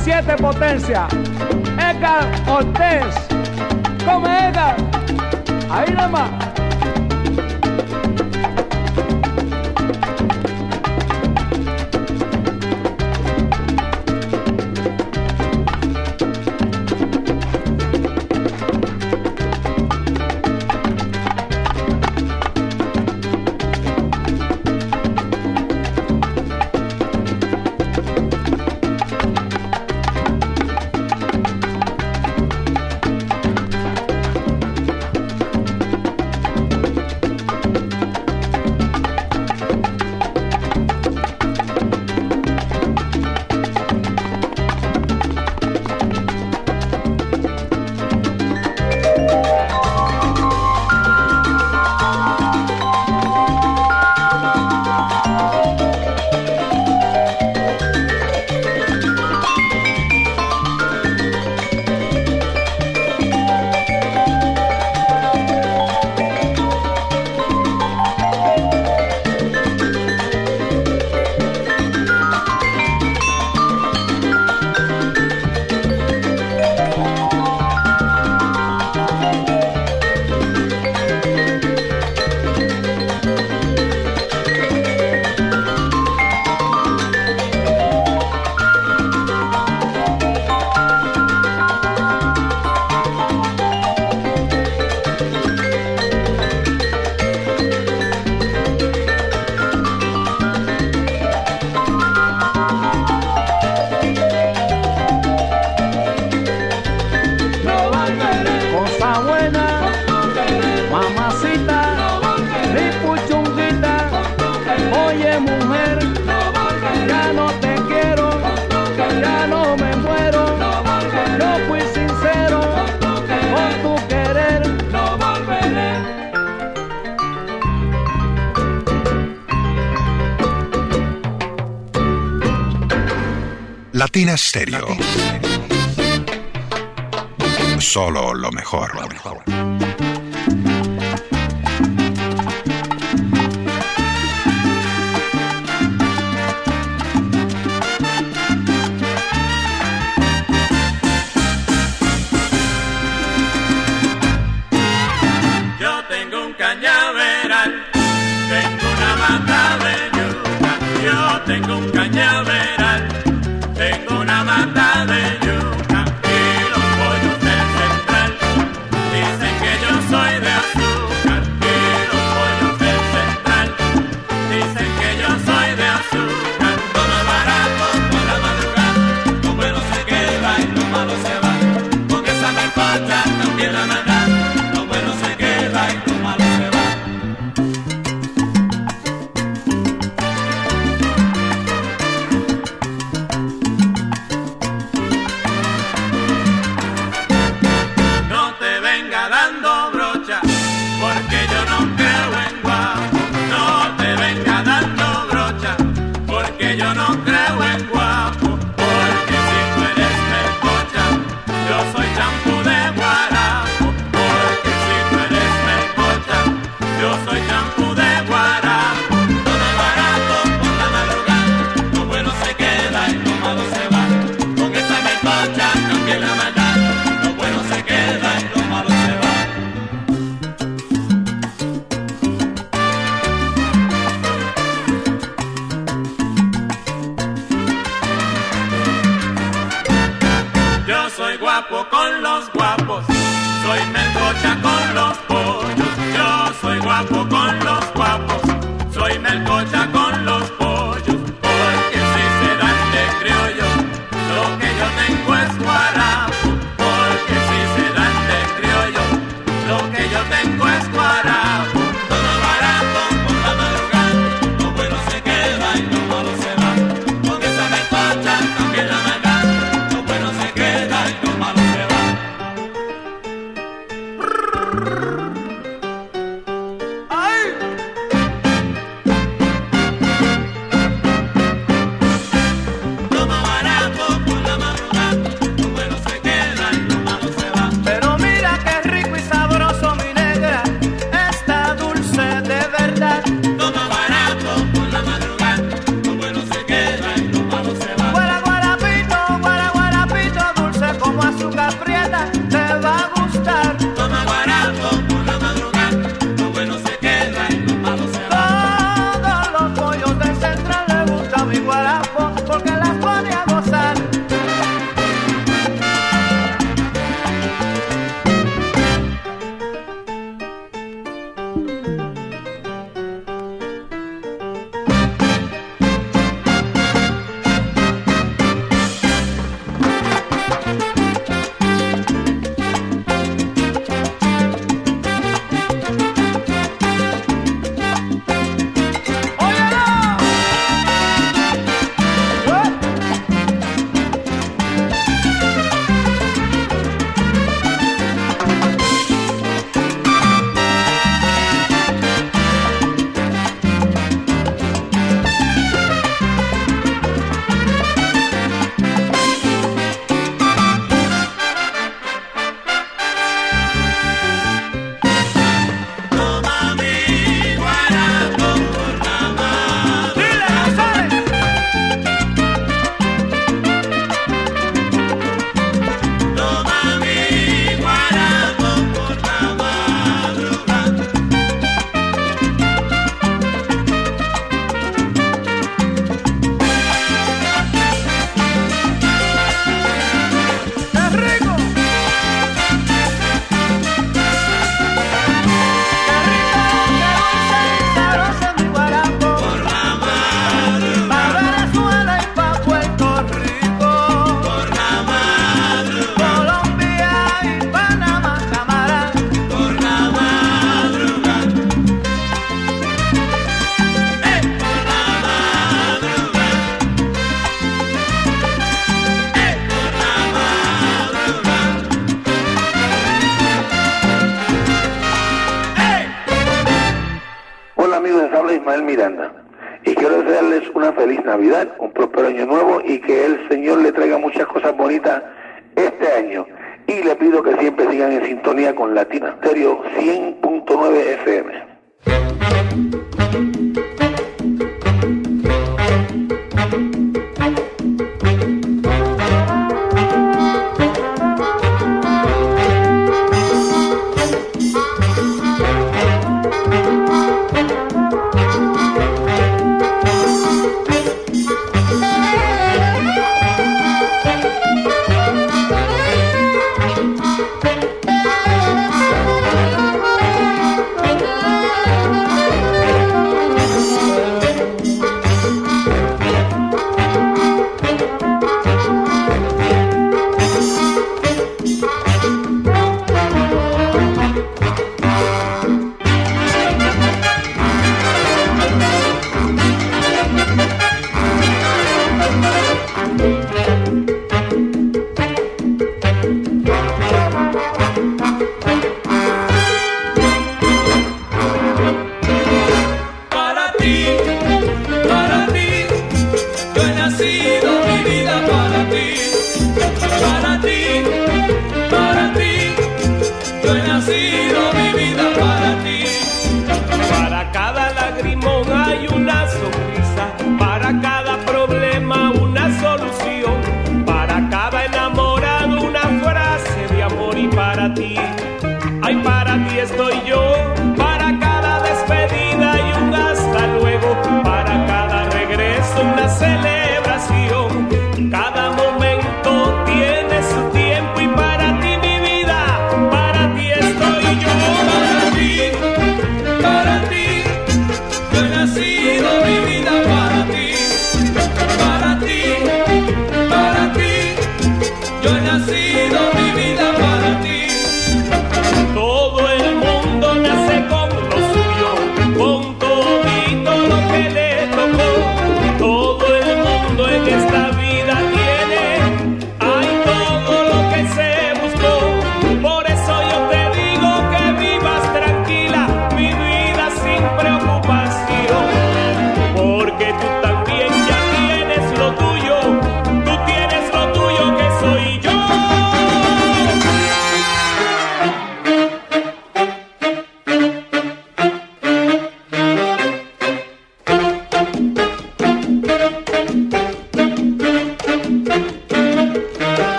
Las siete potencias, Edgar Ortiz. Come Edgar, ahí nada más.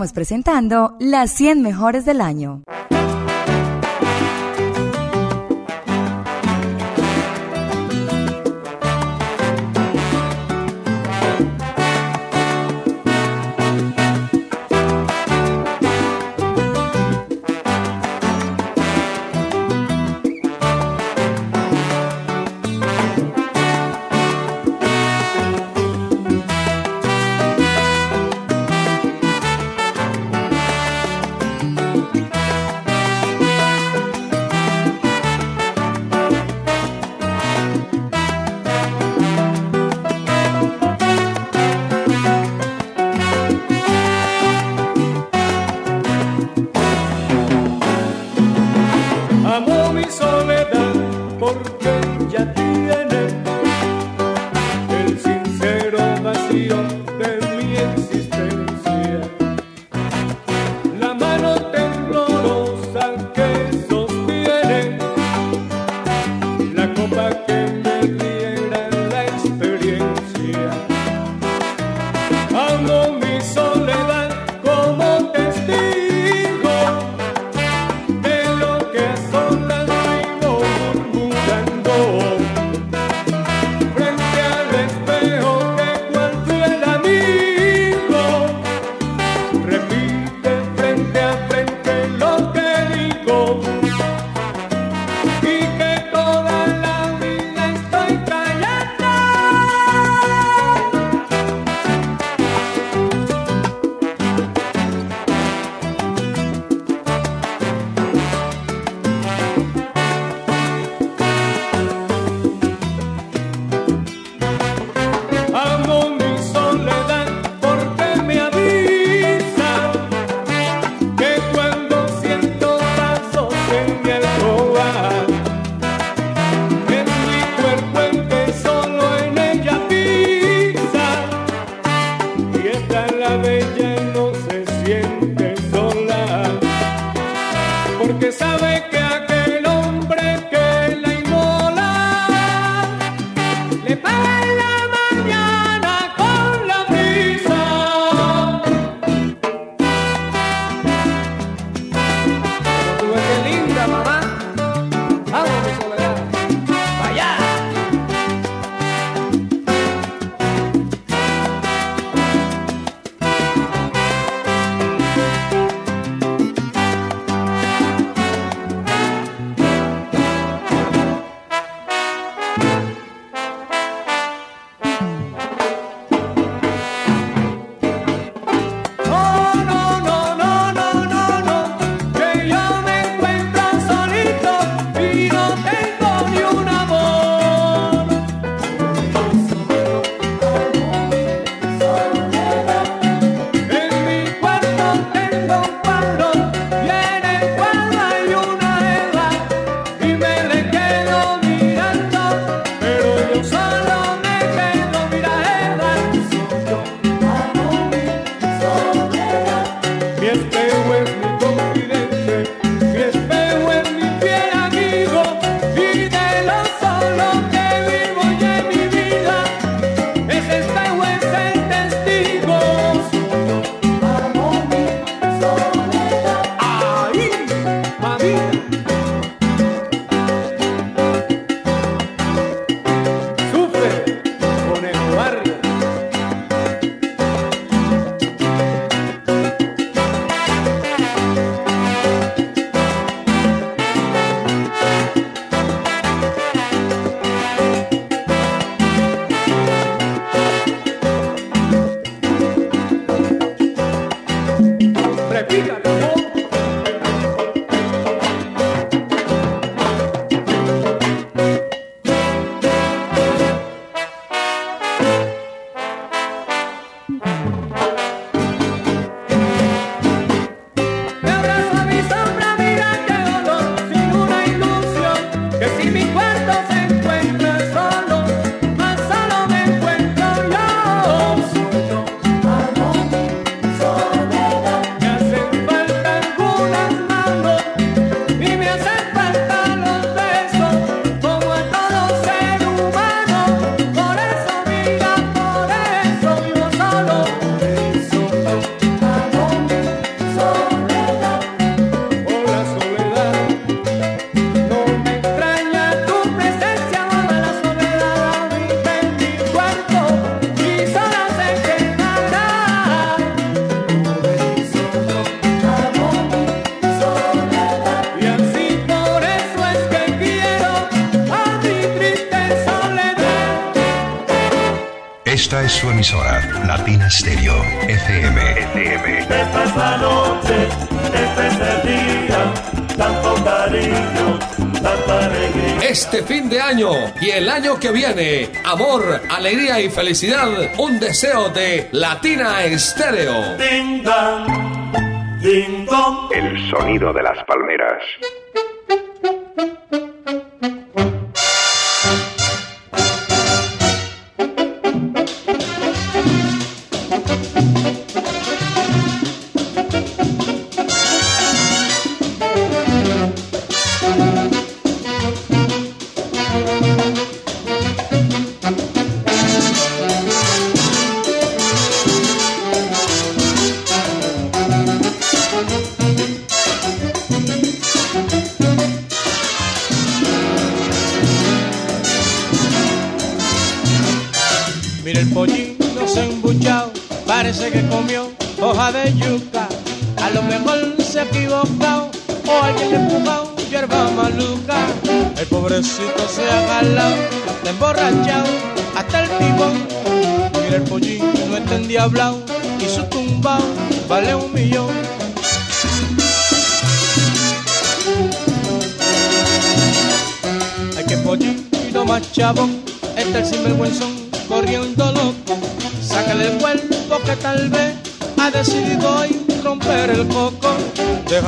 Estamos presentando las 100 mejores del año. Es su emisora, Latina Stereo, FM. FM. Esta es la noche, este es el día, tanto cariño, tanta alegría. Este fin de año y el año que viene, amor, alegría y felicidad, un deseo de Latina Estéreo. Ding dong, ding dong. El sonido de las palmeras.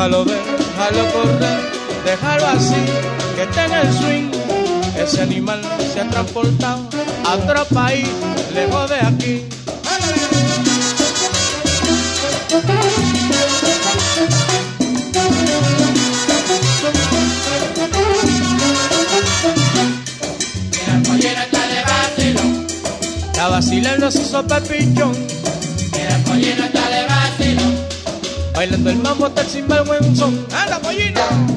Déjalo ver, déjalo correr, déjalo así, que esté en el swing. Ese animal se ha transportado a otro país, lejos de aquí. Está Está vacilando su sopa pichón, bailando el mambo hasta el sinvergüenzón. ¡Anda, pollino! Mira